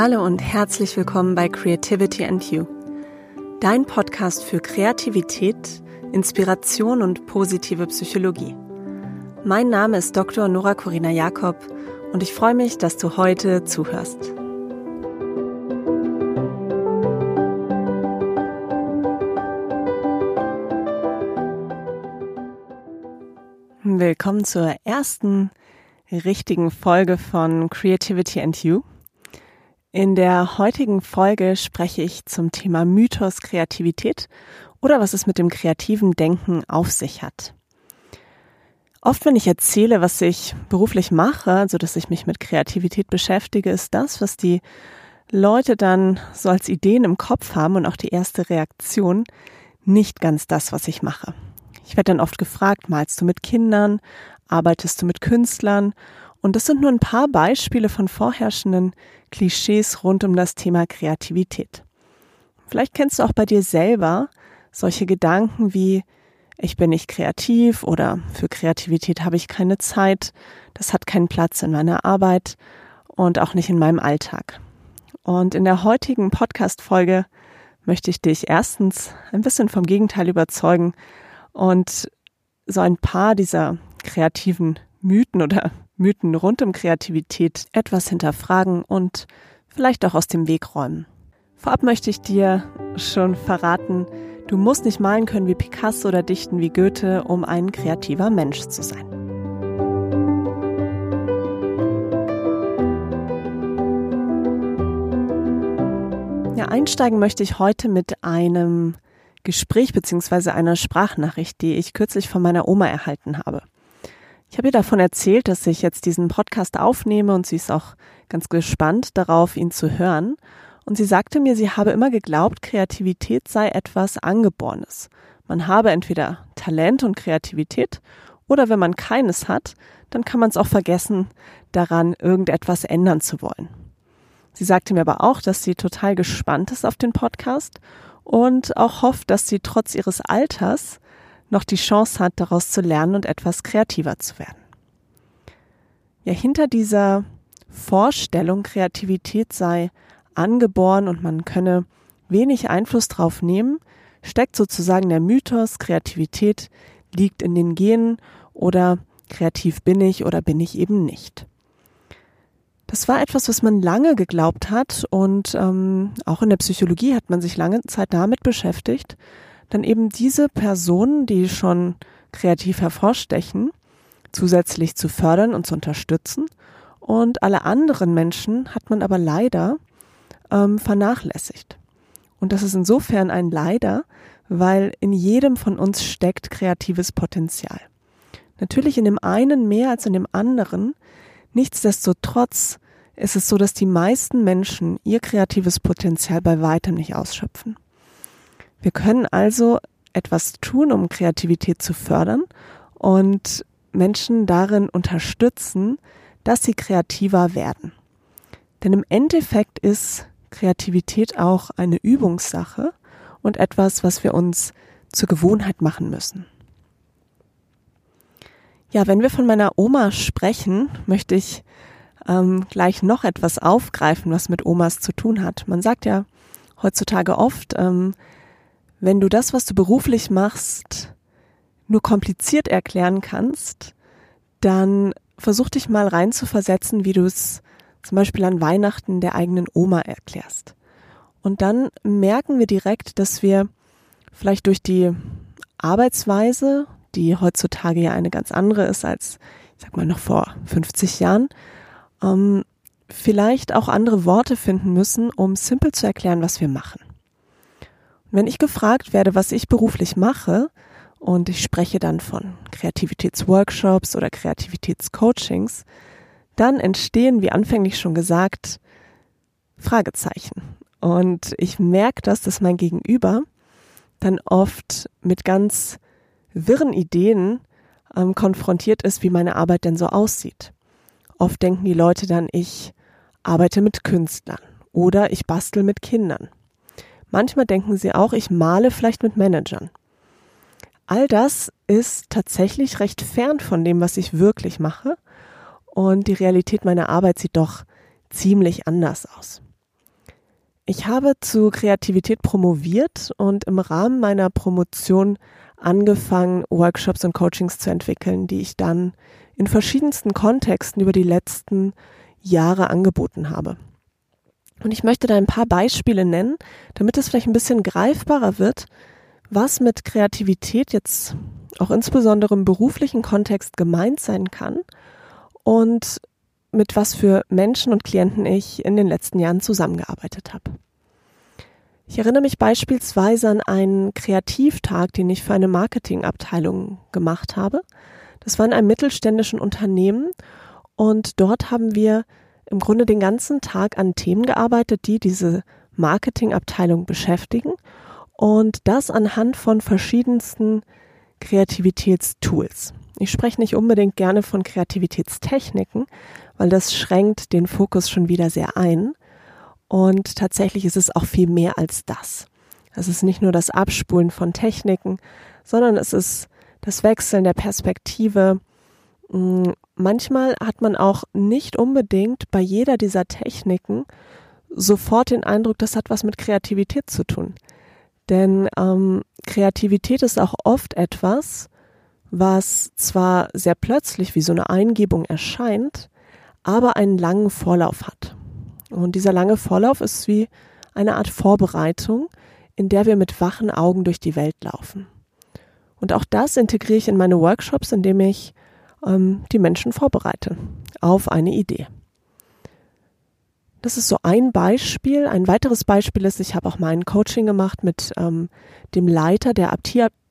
Hallo und herzlich willkommen bei Creativity and You, dein Podcast für Kreativität, Inspiration und positive Psychologie. Mein Name ist Dr. Nora Corina Jakob und ich freue mich, dass du heute zuhörst. Willkommen zur ersten richtigen Folge von Creativity and You. In der heutigen Folge spreche ich zum Thema Mythos Kreativität oder was es mit dem kreativen Denken auf sich hat. Oft, wenn ich erzähle, was ich beruflich mache, also dass ich mich mit Kreativität beschäftige, ist das, was die Leute dann so als Ideen im Kopf haben und auch die erste Reaktion, nicht ganz das, was ich mache. Ich werde dann oft gefragt, malst du mit Kindern, arbeitest du mit Künstlern? Und das sind nur ein paar Beispiele von vorherrschenden Klischees rund um das Thema Kreativität. Vielleicht kennst du auch bei dir selber solche Gedanken wie ich bin nicht kreativ oder für Kreativität habe ich keine Zeit, das hat keinen Platz in meiner Arbeit und auch nicht in meinem Alltag. Und in der heutigen Podcast-Folge möchte ich dich erstens ein bisschen vom Gegenteil überzeugen und so ein paar dieser kreativen Mythen oder Mythen rund um Kreativität etwas hinterfragen und vielleicht auch aus dem Weg räumen. Vorab möchte ich dir schon verraten, du musst nicht malen können wie Picasso oder dichten wie Goethe, um ein kreativer Mensch zu sein. Ja, einsteigen möchte ich heute mit einem Gespräch bzw. einer Sprachnachricht, die ich kürzlich von meiner Oma erhalten habe. Ich habe ihr davon erzählt, dass ich jetzt diesen Podcast aufnehme und sie ist auch ganz gespannt darauf, ihn zu hören. Und sie sagte mir, sie habe immer geglaubt, Kreativität sei etwas Angeborenes. Man habe entweder Talent und Kreativität oder wenn man keines hat, dann kann man es auch vergessen, daran irgendetwas ändern zu wollen. Sie sagte mir aber auch, dass sie total gespannt ist auf den Podcast und auch hofft, dass sie trotz ihres Alters noch die Chance hat, daraus zu lernen und etwas kreativer zu werden. Ja, hinter dieser Vorstellung, Kreativität sei angeboren und man könne wenig Einfluss drauf nehmen, steckt sozusagen der Mythos, Kreativität liegt in den Genen oder kreativ bin ich oder bin ich eben nicht. Das war etwas, was man lange geglaubt hat und ähm, auch in der Psychologie hat man sich lange Zeit damit beschäftigt, dann eben diese Personen, die schon kreativ hervorstechen, zusätzlich zu fördern und zu unterstützen. Und alle anderen Menschen hat man aber leider ähm, vernachlässigt. Und das ist insofern ein Leider, weil in jedem von uns steckt kreatives Potenzial. Natürlich in dem einen mehr als in dem anderen. Nichtsdestotrotz ist es so, dass die meisten Menschen ihr kreatives Potenzial bei weitem nicht ausschöpfen. Wir können also etwas tun, um Kreativität zu fördern und Menschen darin unterstützen, dass sie kreativer werden. Denn im Endeffekt ist Kreativität auch eine Übungssache und etwas, was wir uns zur Gewohnheit machen müssen. Ja, wenn wir von meiner Oma sprechen, möchte ich ähm, gleich noch etwas aufgreifen, was mit Omas zu tun hat. Man sagt ja heutzutage oft, ähm, wenn du das, was du beruflich machst, nur kompliziert erklären kannst, dann versuch dich mal reinzuversetzen, wie du es zum Beispiel an Weihnachten der eigenen Oma erklärst. Und dann merken wir direkt, dass wir vielleicht durch die Arbeitsweise, die heutzutage ja eine ganz andere ist als, ich sag mal, noch vor 50 Jahren, ähm, vielleicht auch andere Worte finden müssen, um simpel zu erklären, was wir machen. Wenn ich gefragt werde, was ich beruflich mache, und ich spreche dann von Kreativitätsworkshops oder Kreativitätscoachings, dann entstehen, wie anfänglich schon gesagt, Fragezeichen. Und ich merke das, dass mein Gegenüber dann oft mit ganz wirren Ideen ähm, konfrontiert ist, wie meine Arbeit denn so aussieht. Oft denken die Leute dann, ich arbeite mit Künstlern oder ich bastel mit Kindern Manchmal denken sie auch, ich male vielleicht mit Managern. All das ist tatsächlich recht fern von dem, was ich wirklich mache. Und die Realität meiner Arbeit sieht doch ziemlich anders aus. Ich habe zu Kreativität promoviert und im Rahmen meiner Promotion angefangen, Workshops und Coachings zu entwickeln, die ich dann in verschiedensten Kontexten über die letzten Jahre angeboten habe. Und ich möchte da ein paar Beispiele nennen, damit es vielleicht ein bisschen greifbarer wird, was mit Kreativität jetzt auch insbesondere im beruflichen Kontext gemeint sein kann und mit was für Menschen und Klienten ich in den letzten Jahren zusammengearbeitet habe. Ich erinnere mich beispielsweise an einen Kreativtag, den ich für eine Marketingabteilung gemacht habe. Das war in einem mittelständischen Unternehmen und dort haben wir im Grunde den ganzen Tag an Themen gearbeitet, die diese Marketingabteilung beschäftigen und das anhand von verschiedensten Kreativitätstools. Ich spreche nicht unbedingt gerne von Kreativitätstechniken, weil das schränkt den Fokus schon wieder sehr ein. Und tatsächlich ist es auch viel mehr als das. Es ist nicht nur das Abspulen von Techniken, sondern es ist das Wechseln der Perspektive. Mm, manchmal hat man auch nicht unbedingt bei jeder dieser Techniken sofort den Eindruck, das hat was mit Kreativität zu tun. Denn ähm, Kreativität ist auch oft etwas, was zwar sehr plötzlich wie so eine Eingebung erscheint, aber einen langen Vorlauf hat. Und dieser lange Vorlauf ist wie eine Art Vorbereitung, in der wir mit wachen Augen durch die Welt laufen. Und auch das integriere ich in meine Workshops, indem ich ähm, die Menschen vorbereite auf eine Idee. Das ist so ein Beispiel. Ein weiteres Beispiel ist, ich habe auch mal ein Coaching gemacht mit ähm, dem Leiter der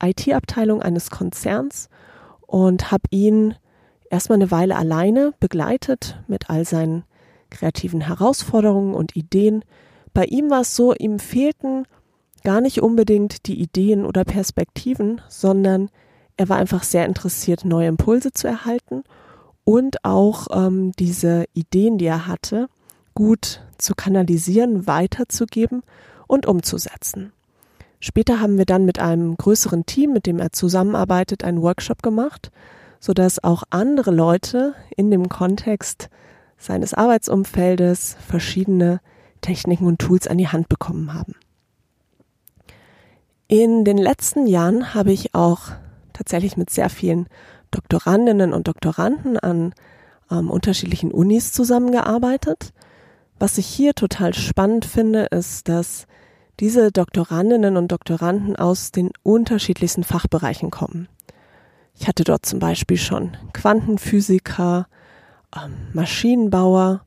IT-Abteilung eines Konzerns und habe ihn erstmal eine Weile alleine begleitet mit all seinen kreativen Herausforderungen und Ideen. Bei ihm war es so, ihm fehlten gar nicht unbedingt die Ideen oder Perspektiven, sondern er war einfach sehr interessiert, neue Impulse zu erhalten und auch ähm, diese Ideen, die er hatte, gut zu kanalisieren, weiterzugeben und umzusetzen. Später haben wir dann mit einem größeren Team, mit dem er zusammenarbeitet, einen Workshop gemacht, sodass auch andere Leute in dem Kontext seines Arbeitsumfeldes verschiedene Techniken und Tools an die Hand bekommen haben. In den letzten Jahren habe ich auch tatsächlich mit sehr vielen Doktorandinnen und Doktoranden an ähm, unterschiedlichen Unis zusammengearbeitet was ich hier total spannend finde, ist, dass diese Doktorandinnen und Doktoranden aus den unterschiedlichsten Fachbereichen kommen. Ich hatte dort zum Beispiel schon Quantenphysiker, ähm, Maschinenbauer,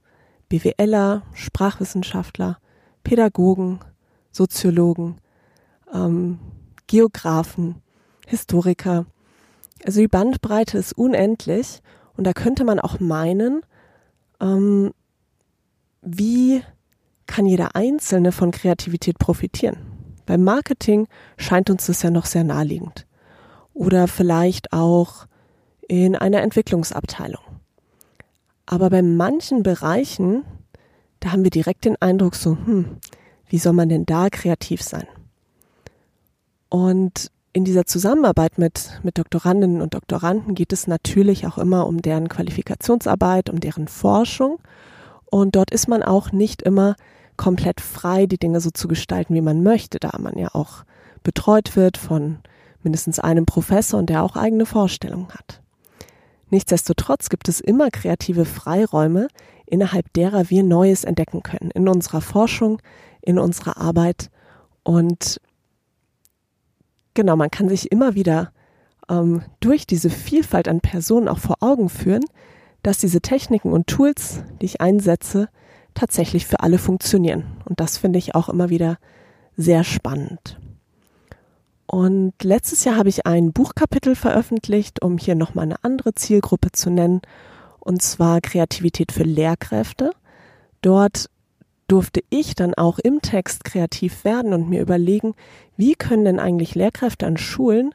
BWLer, Sprachwissenschaftler, Pädagogen, Soziologen, ähm, Geografen, Historiker. Also die Bandbreite ist unendlich und da könnte man auch meinen, ähm, wie kann jeder Einzelne von Kreativität profitieren? Beim Marketing scheint uns das ja noch sehr naheliegend. Oder vielleicht auch in einer Entwicklungsabteilung. Aber bei manchen Bereichen, da haben wir direkt den Eindruck so, hm, wie soll man denn da kreativ sein? Und in dieser Zusammenarbeit mit, mit Doktorandinnen und Doktoranden geht es natürlich auch immer um deren Qualifikationsarbeit, um deren Forschung und dort ist man auch nicht immer komplett frei, die Dinge so zu gestalten, wie man möchte, da man ja auch betreut wird von mindestens einem Professor und der auch eigene Vorstellungen hat. Nichtsdestotrotz gibt es immer kreative Freiräume, innerhalb derer wir Neues entdecken können, in unserer Forschung, in unserer Arbeit. Und genau, man kann sich immer wieder ähm, durch diese Vielfalt an Personen auch vor Augen führen, dass diese Techniken und Tools, die ich einsetze, tatsächlich für alle funktionieren. Und das finde ich auch immer wieder sehr spannend. Und letztes Jahr habe ich ein Buchkapitel veröffentlicht, um hier nochmal eine andere Zielgruppe zu nennen, und zwar Kreativität für Lehrkräfte. Dort durfte ich dann auch im Text kreativ werden und mir überlegen, wie können denn eigentlich Lehrkräfte an Schulen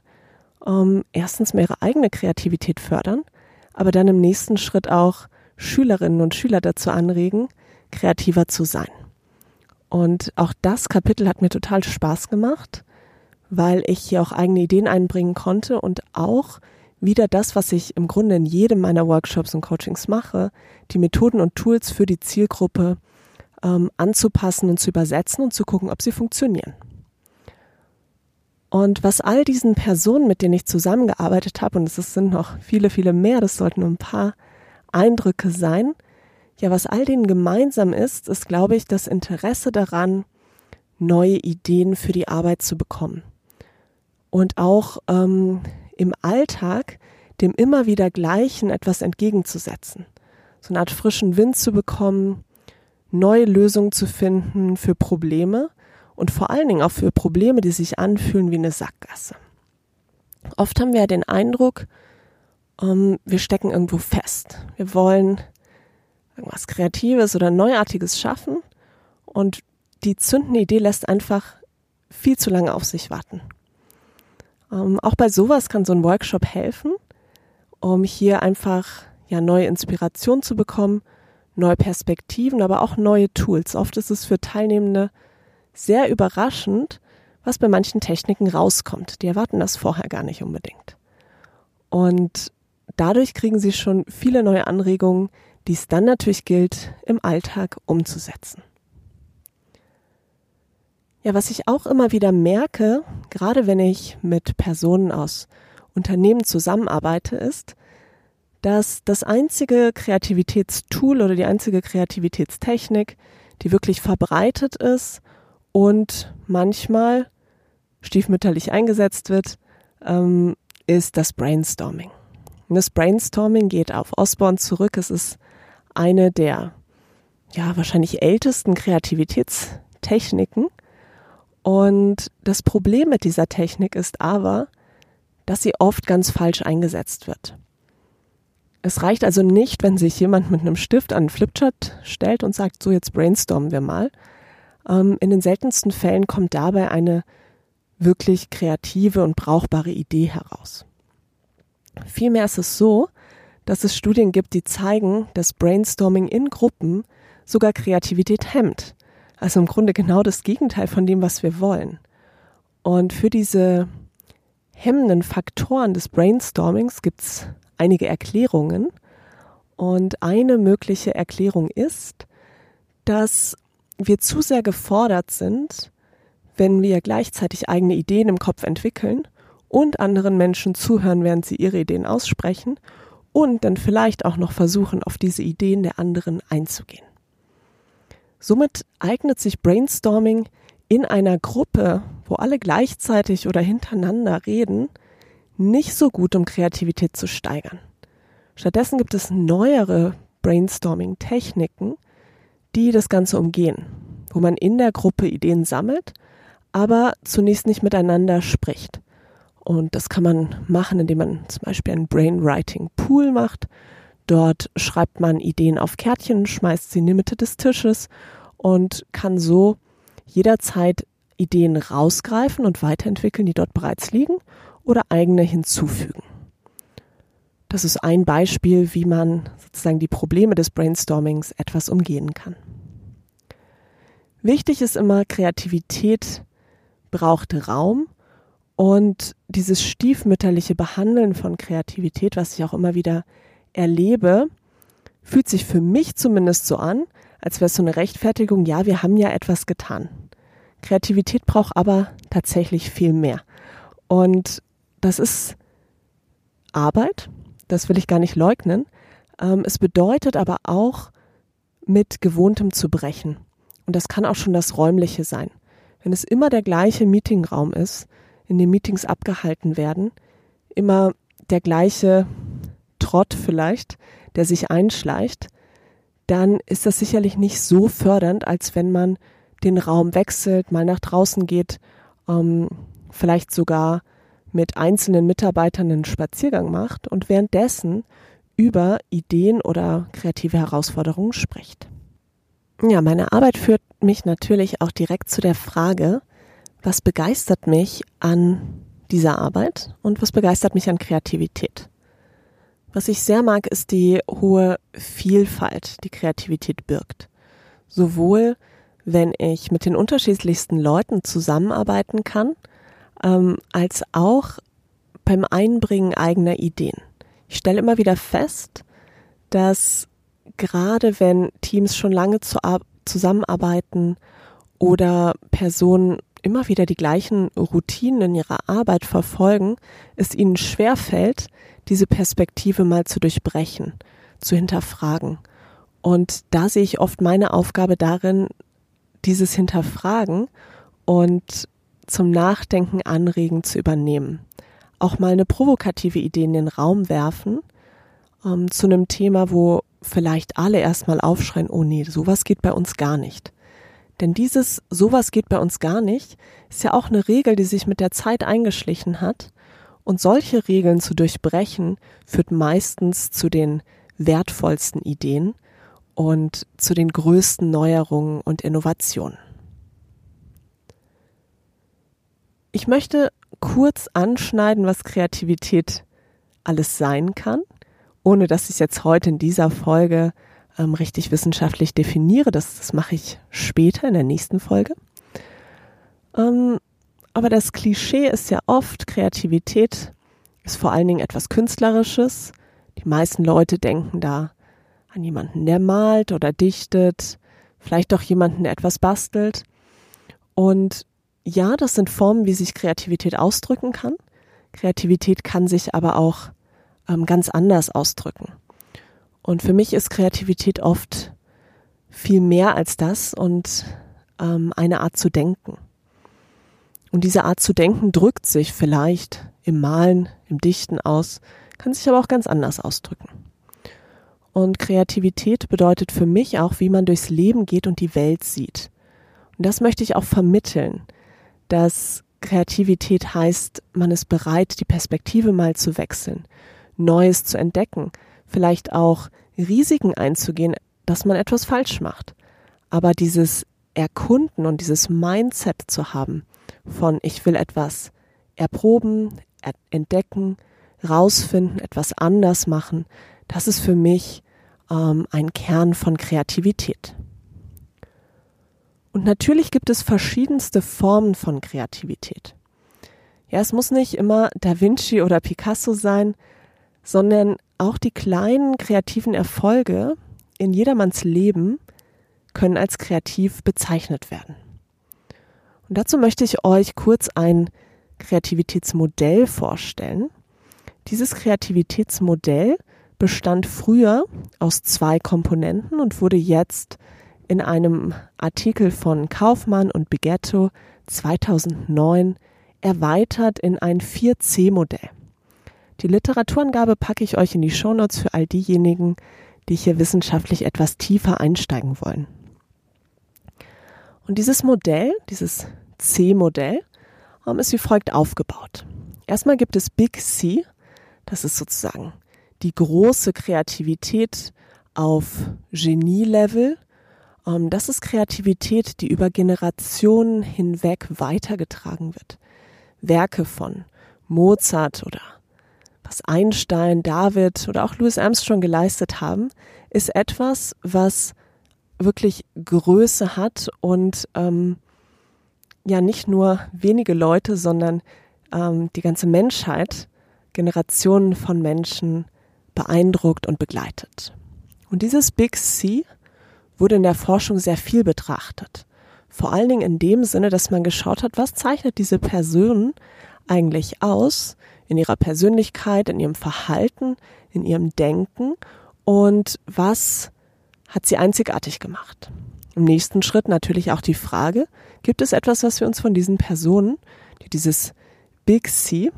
ähm, erstens mehr ihre eigene Kreativität fördern aber dann im nächsten Schritt auch Schülerinnen und Schüler dazu anregen, kreativer zu sein. Und auch das Kapitel hat mir total Spaß gemacht, weil ich hier auch eigene Ideen einbringen konnte und auch wieder das, was ich im Grunde in jedem meiner Workshops und Coachings mache, die Methoden und Tools für die Zielgruppe ähm, anzupassen und zu übersetzen und zu gucken, ob sie funktionieren. Und was all diesen Personen, mit denen ich zusammengearbeitet habe, und es sind noch viele, viele mehr, das sollten nur ein paar Eindrücke sein, ja, was all denen gemeinsam ist, ist, glaube ich, das Interesse daran, neue Ideen für die Arbeit zu bekommen. Und auch ähm, im Alltag dem immer wieder Gleichen etwas entgegenzusetzen. So eine Art frischen Wind zu bekommen, neue Lösungen zu finden für Probleme und vor allen Dingen auch für Probleme, die sich anfühlen wie eine Sackgasse. Oft haben wir ja den Eindruck, ähm, wir stecken irgendwo fest. Wir wollen irgendwas Kreatives oder Neuartiges schaffen und die zündende Idee lässt einfach viel zu lange auf sich warten. Ähm, auch bei sowas kann so ein Workshop helfen, um hier einfach ja neue Inspiration zu bekommen, neue Perspektiven, aber auch neue Tools. Oft ist es für Teilnehmende sehr überraschend, was bei manchen Techniken rauskommt. Die erwarten das vorher gar nicht unbedingt. Und dadurch kriegen sie schon viele neue Anregungen, die es dann natürlich gilt, im Alltag umzusetzen. Ja, was ich auch immer wieder merke, gerade wenn ich mit Personen aus Unternehmen zusammenarbeite, ist, dass das einzige Kreativitätstool oder die einzige Kreativitätstechnik, die wirklich verbreitet ist und manchmal stiefmütterlich eingesetzt wird, ähm, ist das Brainstorming. Und das Brainstorming geht auf Osborne zurück. Es ist eine der ja wahrscheinlich ältesten Kreativitätstechniken. Und das Problem mit dieser Technik ist aber, dass sie oft ganz falsch eingesetzt wird. Es reicht also nicht, wenn sich jemand mit einem Stift an einen Flipchart stellt und sagt, so jetzt brainstormen wir mal, ähm, in den seltensten Fällen kommt dabei eine wirklich kreative und brauchbare Idee heraus. Vielmehr ist es so, dass es Studien gibt, die zeigen, dass Brainstorming in Gruppen sogar Kreativität hemmt. Also im Grunde genau das Gegenteil von dem, was wir wollen. Und für diese hemmenden Faktoren des Brainstormings gibt es einige Erklärungen. Und eine mögliche Erklärung ist, dass wir zu sehr gefordert sind, wenn wir gleichzeitig eigene Ideen im Kopf entwickeln und anderen Menschen zuhören, während sie ihre Ideen aussprechen und dann vielleicht auch noch versuchen, auf diese Ideen der anderen einzugehen. Somit eignet sich Brainstorming in einer Gruppe, wo alle gleichzeitig oder hintereinander reden, nicht so gut, um Kreativität zu steigern. Stattdessen gibt es neuere Brainstorming-Techniken, die das Ganze umgehen, wo man in der Gruppe Ideen sammelt, aber zunächst nicht miteinander spricht. Und das kann man machen, indem man zum Beispiel einen Brainwriting Pool macht. Dort schreibt man Ideen auf Kärtchen, schmeißt sie in die Mitte des Tisches und kann so jederzeit Ideen rausgreifen und weiterentwickeln, die dort bereits liegen oder eigene hinzufügen. Das ist ein Beispiel, wie man sozusagen die Probleme des Brainstormings etwas umgehen kann. Wichtig ist immer, Kreativität braucht Raum und dieses stiefmütterliche Behandeln von Kreativität, was ich auch immer wieder erlebe, fühlt sich für mich zumindest so an, als wäre es so eine Rechtfertigung, ja, wir haben ja etwas getan. Kreativität braucht aber tatsächlich viel mehr. Und das ist Arbeit, das will ich gar nicht leugnen. Ähm, es bedeutet aber auch, mit Gewohntem zu brechen. Und das kann auch schon das Räumliche sein. Wenn es immer der gleiche Meetingraum ist, in dem Meetings abgehalten werden, immer der gleiche Trott vielleicht, der sich einschleicht, dann ist das sicherlich nicht so fördernd, als wenn man den Raum wechselt, mal nach draußen geht, ähm, vielleicht sogar mit einzelnen Mitarbeitern einen Spaziergang macht und währenddessen über Ideen oder kreative Herausforderungen spricht. Ja, meine Arbeit führt mich natürlich auch direkt zu der Frage, was begeistert mich an dieser Arbeit und was begeistert mich an Kreativität? Was ich sehr mag, ist die hohe Vielfalt, die Kreativität birgt. Sowohl wenn ich mit den unterschiedlichsten Leuten zusammenarbeiten kann, ähm, als auch beim Einbringen eigener Ideen. Ich stelle immer wieder fest, dass gerade wenn Teams schon lange zu, zusammenarbeiten oder Personen immer wieder die gleichen Routinen in ihrer Arbeit verfolgen, es ihnen schwerfällt, diese Perspektive mal zu durchbrechen, zu hinterfragen. Und da sehe ich oft meine Aufgabe darin, dieses Hinterfragen und zum Nachdenken anregen zu übernehmen. Auch mal eine provokative Idee in den Raum werfen ähm, zu einem Thema, wo vielleicht alle erstmal aufschreien, oh nee, sowas geht bei uns gar nicht. Denn dieses sowas geht bei uns gar nicht ist ja auch eine Regel, die sich mit der Zeit eingeschlichen hat. Und solche Regeln zu durchbrechen, führt meistens zu den wertvollsten Ideen und zu den größten Neuerungen und Innovationen. Ich möchte kurz anschneiden, was Kreativität alles sein kann, ohne dass ich es jetzt heute in dieser Folge ähm, richtig wissenschaftlich definiere. Das, das mache ich später in der nächsten Folge. Ähm, aber das Klischee ist ja oft, Kreativität ist vor allen Dingen etwas Künstlerisches. Die meisten Leute denken da an jemanden, der malt oder dichtet, vielleicht auch jemanden, der etwas bastelt. Und ja, das sind Formen, wie sich Kreativität ausdrücken kann. Kreativität kann sich aber auch ähm, ganz anders ausdrücken. Und für mich ist Kreativität oft viel mehr als das und ähm, eine Art zu denken. Und diese Art zu denken drückt sich vielleicht im Malen, im Dichten aus, kann sich aber auch ganz anders ausdrücken. Und Kreativität bedeutet für mich auch, wie man durchs Leben geht und die Welt sieht. Und das möchte ich auch vermitteln, dass Kreativität heißt, man ist bereit, die Perspektive mal zu wechseln, Neues zu entdecken, vielleicht auch Risiken einzugehen, dass man etwas falsch macht. Aber dieses Erkunden und dieses Mindset zu haben von ich will etwas erproben, entdecken, rausfinden, etwas anders machen, das ist für mich ähm, ein Kern von Kreativität. Und natürlich gibt es verschiedenste Formen von Kreativität. Ja, es muss nicht immer Da Vinci oder Picasso sein, sondern auch die kleinen kreativen Erfolge in jedermanns Leben können als kreativ bezeichnet werden. Und dazu möchte ich euch kurz ein Kreativitätsmodell vorstellen. Dieses Kreativitätsmodell bestand früher aus zwei Komponenten und wurde jetzt in einem Artikel von Kaufmann und Bigetto 2009 erweitert in ein 4C-Modell. Die Literaturangabe packe ich euch in die Shownotes für all diejenigen, die hier wissenschaftlich etwas tiefer einsteigen wollen. Und dieses Modell, dieses C-Modell, ähm, ist wie folgt aufgebaut. Erstmal gibt es Big C, das ist sozusagen die große Kreativität auf Genie-Level das ist Kreativität, die über Generationen hinweg weitergetragen wird. Werke von Mozart oder was Einstein, David oder auch Louis Armstrong geleistet haben, ist etwas, was wirklich Größe hat und ähm, ja nicht nur wenige Leute, sondern ähm, die ganze Menschheit, Generationen von Menschen beeindruckt und begleitet. Und dieses Big C wurde in der Forschung sehr viel betrachtet. Vor allen Dingen in dem Sinne, dass man geschaut hat, was zeichnet diese Person eigentlich aus in ihrer Persönlichkeit, in ihrem Verhalten, in ihrem Denken und was hat sie einzigartig gemacht. Im nächsten Schritt natürlich auch die Frage, gibt es etwas, was wir uns von diesen Personen, die dieses Big C,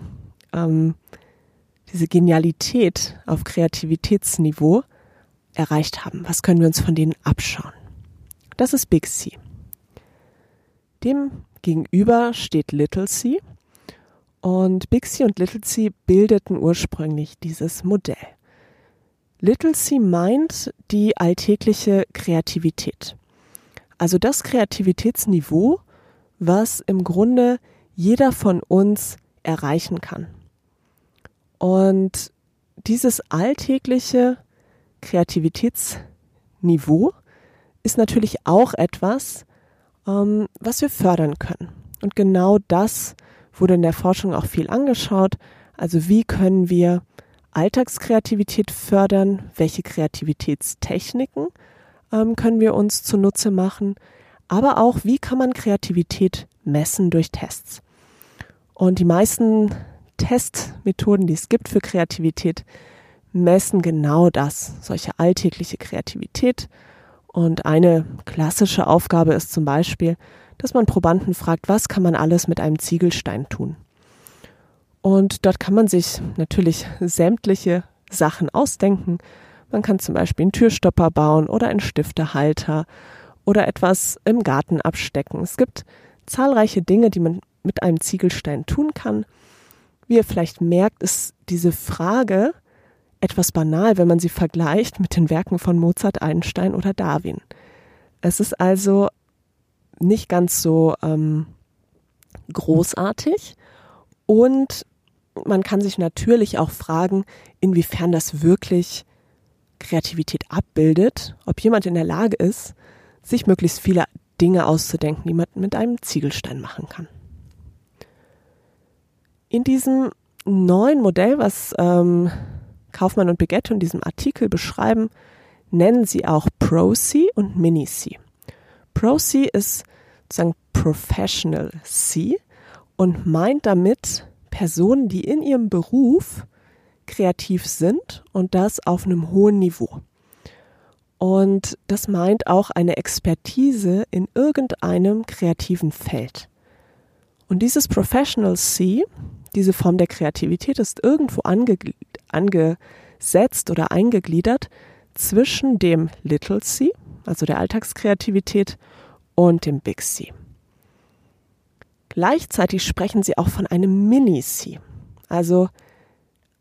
ähm, diese Genialität auf Kreativitätsniveau erreicht haben. Was können wir uns von denen abschauen? Das ist Big C. Dem gegenüber steht Little C. Und Big C und Little C bildeten ursprünglich dieses Modell. Little C meint die alltägliche Kreativität. Also das Kreativitätsniveau, was im Grunde jeder von uns erreichen kann. Und dieses alltägliche Kreativitätsniveau ist natürlich auch etwas, ähm, was wir fördern können. Und genau das wurde in der Forschung auch viel angeschaut. Also wie können wir Alltagskreativität fördern? Welche Kreativitätstechniken ähm, können wir uns zunutze machen, aber auch, wie kann man Kreativität messen durch Tests. Und die meisten Testmethoden, die es gibt für Kreativität, messen genau das, solche alltägliche Kreativität. Und eine klassische Aufgabe ist zum Beispiel, dass man Probanden fragt, was kann man alles mit einem Ziegelstein tun? Und dort kann man sich natürlich sämtliche Sachen ausdenken. Man kann zum Beispiel einen Türstopper bauen oder einen Stiftehalter oder etwas im Garten abstecken. Es gibt zahlreiche Dinge, die man mit einem Ziegelstein tun kann. Wie ihr vielleicht merkt, ist diese Frage etwas banal, wenn man sie vergleicht mit den Werken von Mozart, Einstein oder Darwin. Es ist also nicht ganz so ähm, großartig und man kann sich natürlich auch fragen, inwiefern das wirklich Kreativität abbildet, ob jemand in der Lage ist, sich möglichst viele Dinge auszudenken, die man mit einem Ziegelstein machen kann. In diesem neuen Modell, was ähm, Kaufmann und Begetto in diesem Artikel beschreiben, nennen sie auch Pro-C und Mini-C. Pro-C ist sozusagen Professional C und meint damit Personen, die in ihrem Beruf kreativ sind und das auf einem hohen Niveau. Und das meint auch eine Expertise in irgendeinem kreativen Feld. Und dieses Professional C, diese Form der Kreativität, ist irgendwo ange angesetzt oder eingegliedert zwischen dem Little C, also der Alltagskreativität, und dem Big C. Gleichzeitig sprechen sie auch von einem Mini-C, also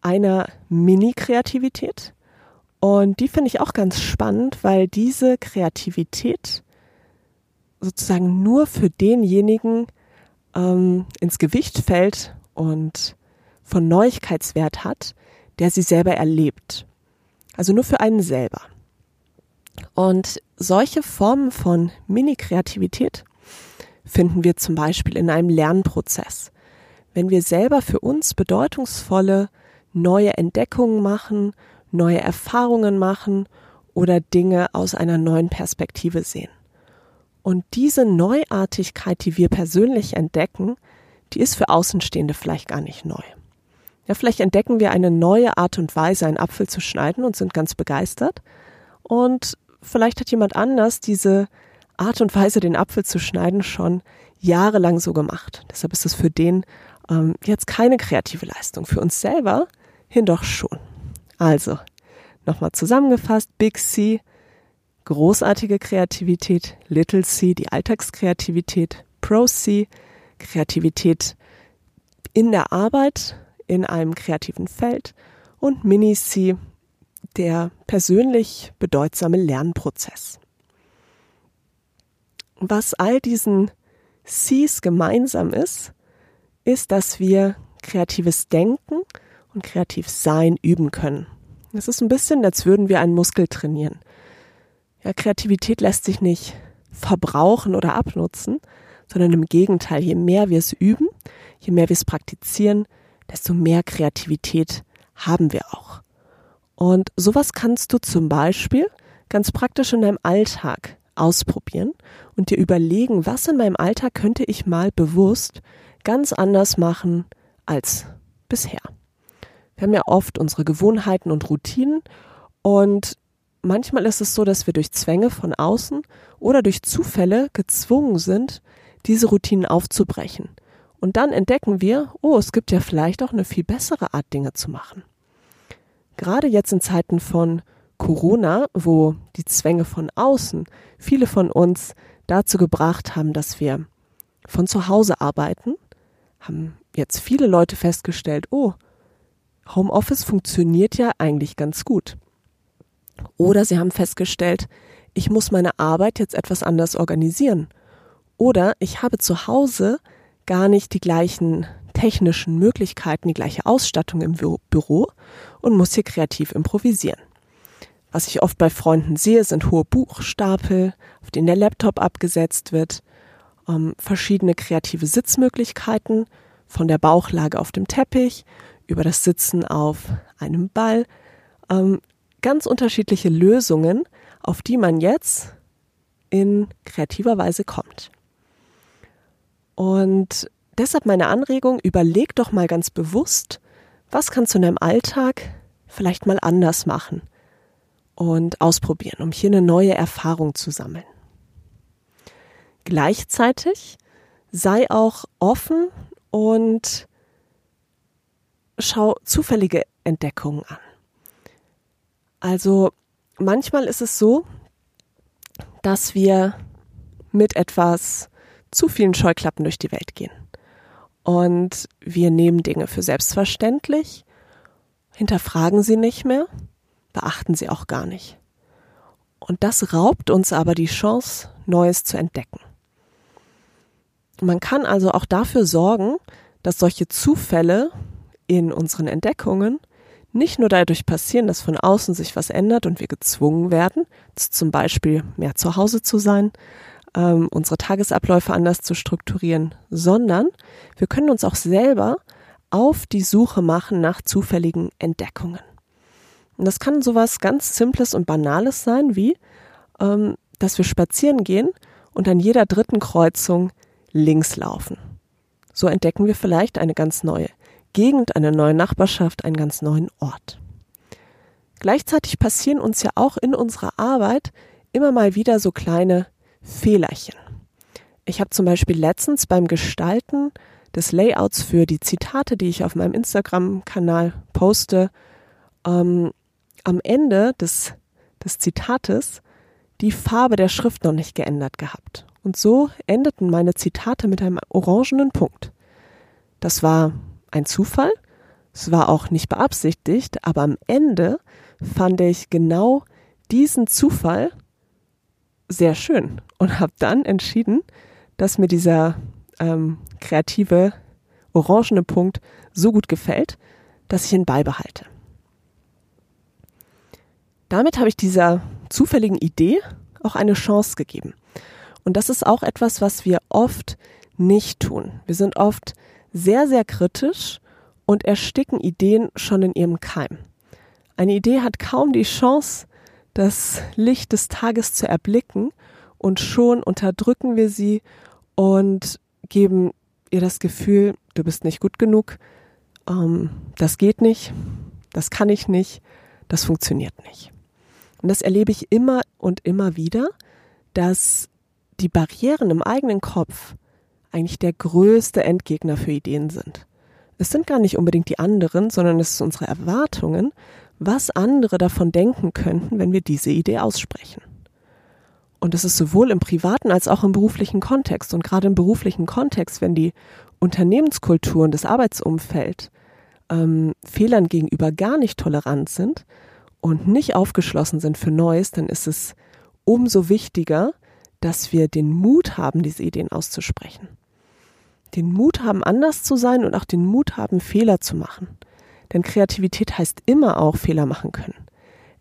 einer Mini-Kreativität. Und die finde ich auch ganz spannend, weil diese Kreativität sozusagen nur für denjenigen ähm, ins Gewicht fällt und von Neuigkeitswert hat, der sie selber erlebt. Also nur für einen selber. Und solche Formen von Mini-Kreativität finden wir zum Beispiel in einem Lernprozess. Wenn wir selber für uns bedeutungsvolle neue Entdeckungen machen, neue Erfahrungen machen oder Dinge aus einer neuen Perspektive sehen. Und diese Neuartigkeit, die wir persönlich entdecken, die ist für Außenstehende vielleicht gar nicht neu. Ja, vielleicht entdecken wir eine neue Art und Weise, einen Apfel zu schneiden und sind ganz begeistert. Und vielleicht hat jemand anders diese Art und Weise, den Apfel zu schneiden, schon jahrelang so gemacht. Deshalb ist es für den ähm, jetzt keine kreative Leistung. Für uns selber hin doch schon. Also, nochmal zusammengefasst, Big C, großartige Kreativität, Little C, die Alltagskreativität, Pro C, Kreativität in der Arbeit, in einem kreativen Feld und Mini C, der persönlich bedeutsame Lernprozess. Was all diesen Cs gemeinsam ist, ist, dass wir kreatives Denken und kreativ Sein üben können. Es ist ein bisschen, als würden wir einen Muskel trainieren. Ja, Kreativität lässt sich nicht verbrauchen oder abnutzen, sondern im Gegenteil, je mehr wir es üben, je mehr wir es praktizieren, desto mehr Kreativität haben wir auch. Und sowas kannst du zum Beispiel ganz praktisch in deinem Alltag ausprobieren und dir überlegen, was in meinem Alltag könnte ich mal bewusst ganz anders machen als bisher. Wir haben ja oft unsere Gewohnheiten und Routinen und manchmal ist es so, dass wir durch Zwänge von außen oder durch Zufälle gezwungen sind, diese Routinen aufzubrechen. Und dann entdecken wir, oh, es gibt ja vielleicht auch eine viel bessere Art, Dinge zu machen. Gerade jetzt in Zeiten von Corona, wo die Zwänge von außen viele von uns dazu gebracht haben, dass wir von zu Hause arbeiten, haben jetzt viele Leute festgestellt, oh, Homeoffice funktioniert ja eigentlich ganz gut. Oder sie haben festgestellt, ich muss meine Arbeit jetzt etwas anders organisieren. Oder ich habe zu Hause gar nicht die gleichen technischen Möglichkeiten, die gleiche Ausstattung im Büro und muss hier kreativ improvisieren. Was ich oft bei Freunden sehe, sind hohe Buchstapel, auf denen der Laptop abgesetzt wird, ähm, verschiedene kreative Sitzmöglichkeiten, von der Bauchlage auf dem Teppich über das Sitzen auf einem Ball. Ähm, ganz unterschiedliche Lösungen, auf die man jetzt in kreativer Weise kommt. Und deshalb meine Anregung, überleg doch mal ganz bewusst, was kannst du in deinem Alltag vielleicht mal anders machen und ausprobieren, um hier eine neue Erfahrung zu sammeln. Gleichzeitig sei auch offen und schau zufällige Entdeckungen an. Also manchmal ist es so, dass wir mit etwas zu vielen Scheuklappen durch die Welt gehen. Und wir nehmen Dinge für selbstverständlich, hinterfragen sie nicht mehr, beachten sie auch gar nicht. Und das raubt uns aber die Chance, Neues zu entdecken. Man kann also auch dafür sorgen, dass solche Zufälle in unseren Entdeckungen nicht nur dadurch passieren, dass von außen sich was ändert und wir gezwungen werden, zum Beispiel mehr zu Hause zu sein, ähm, unsere Tagesabläufe anders zu strukturieren, sondern wir können uns auch selber auf die Suche machen nach zufälligen Entdeckungen. Und das kann sowas ganz Simples und Banales sein, wie, ähm, dass wir spazieren gehen und an jeder dritten Kreuzung links laufen. So entdecken wir vielleicht eine ganz neue Gegend, eine neue Nachbarschaft, einen ganz neuen Ort. Gleichzeitig passieren uns ja auch in unserer Arbeit immer mal wieder so kleine Fehlerchen. Ich habe zum Beispiel letztens beim Gestalten des Layouts für die Zitate, die ich auf meinem Instagram-Kanal poste, ähm, am Ende des, des Zitates die Farbe der Schrift noch nicht geändert gehabt. Und so endeten meine Zitate mit einem orangenen Punkt. Das war ein Zufall. Es war auch nicht beabsichtigt, aber am Ende fand ich genau diesen Zufall sehr schön und habe dann entschieden, dass mir dieser ähm, kreative orangene Punkt so gut gefällt, dass ich ihn beibehalte. Damit habe ich dieser zufälligen Idee auch eine Chance gegeben. Und das ist auch etwas, was wir oft nicht tun. Wir sind oft sehr, sehr kritisch und ersticken Ideen schon in ihrem Keim. Eine Idee hat kaum die Chance, das Licht des Tages zu erblicken und schon unterdrücken wir sie und geben ihr das Gefühl, du bist nicht gut genug, ähm, das geht nicht, das kann ich nicht, das funktioniert nicht. Und das erlebe ich immer und immer wieder, dass die Barrieren im eigenen Kopf eigentlich der größte Endgegner für Ideen sind. Es sind gar nicht unbedingt die anderen, sondern es sind unsere Erwartungen, was andere davon denken könnten, wenn wir diese Idee aussprechen. Und es ist sowohl im privaten als auch im beruflichen Kontext. Und gerade im beruflichen Kontext, wenn die Unternehmenskultur und das Arbeitsumfeld ähm, Fehlern gegenüber gar nicht tolerant sind und nicht aufgeschlossen sind für Neues, dann ist es umso wichtiger, dass wir den Mut haben, diese Ideen auszusprechen den Mut haben, anders zu sein und auch den Mut haben, Fehler zu machen. Denn Kreativität heißt immer auch Fehler machen können.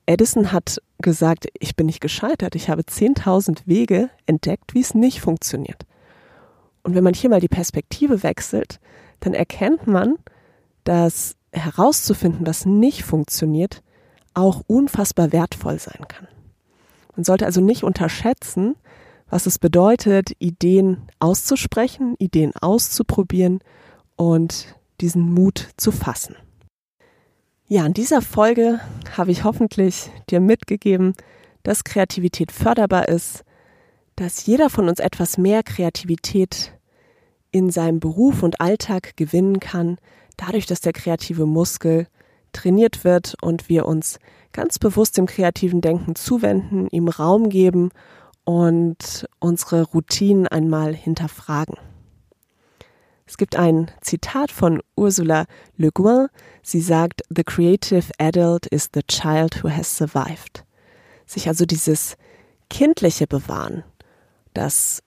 Edison hat gesagt, ich bin nicht gescheitert, ich habe 10.000 Wege entdeckt, wie es nicht funktioniert. Und wenn man hier mal die Perspektive wechselt, dann erkennt man, dass herauszufinden, was nicht funktioniert, auch unfassbar wertvoll sein kann. Man sollte also nicht unterschätzen, was es bedeutet, Ideen auszusprechen, Ideen auszuprobieren und diesen Mut zu fassen. Ja, in dieser Folge habe ich hoffentlich dir mitgegeben, dass Kreativität förderbar ist, dass jeder von uns etwas mehr Kreativität in seinem Beruf und Alltag gewinnen kann, dadurch, dass der kreative Muskel trainiert wird und wir uns ganz bewusst dem kreativen Denken zuwenden, ihm Raum geben und unsere Routinen einmal hinterfragen. Es gibt ein Zitat von Ursula Le Guin. Sie sagt, The creative adult is the child who has survived. Sich also dieses Kindliche bewahren, das,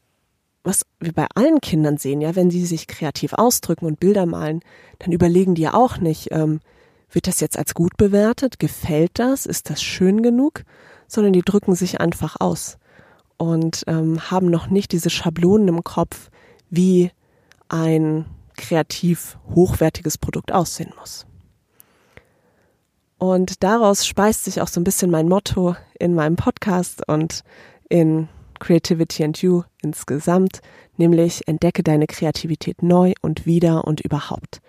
was wir bei allen Kindern sehen, ja, wenn sie sich kreativ ausdrücken und Bilder malen, dann überlegen die ja auch nicht, ähm, wird das jetzt als gut bewertet? Gefällt das? Ist das schön genug? Sondern die drücken sich einfach aus und ähm, haben noch nicht diese Schablonen im Kopf, wie ein kreativ hochwertiges Produkt aussehen muss. Und daraus speist sich auch so ein bisschen mein Motto in meinem Podcast und in Creativity and You insgesamt, nämlich entdecke deine Kreativität neu und wieder und überhaupt.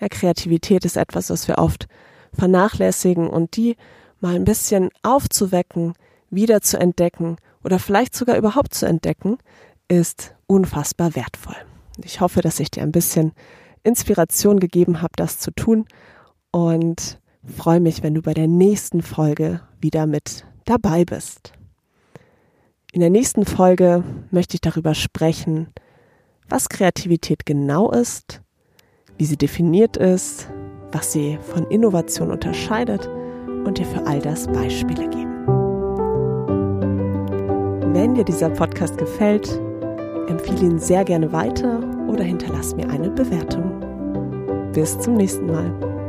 Ja, Kreativität ist etwas, was wir oft vernachlässigen und die mal ein bisschen aufzuwecken, wieder zu entdecken oder vielleicht sogar überhaupt zu entdecken, ist unfassbar wertvoll. Ich hoffe, dass ich dir ein bisschen Inspiration gegeben habe, das zu tun und freue mich, wenn du bei der nächsten Folge wieder mit dabei bist. In der nächsten Folge möchte ich darüber sprechen, was Kreativität genau ist, wie sie definiert ist, was sie von Innovation unterscheidet und dir für all das Beispiele geben. Wenn dir dieser Podcast gefällt, empfehle ihn sehr gerne weiter oder hinterlass mir eine Bewertung. Bis zum nächsten Mal.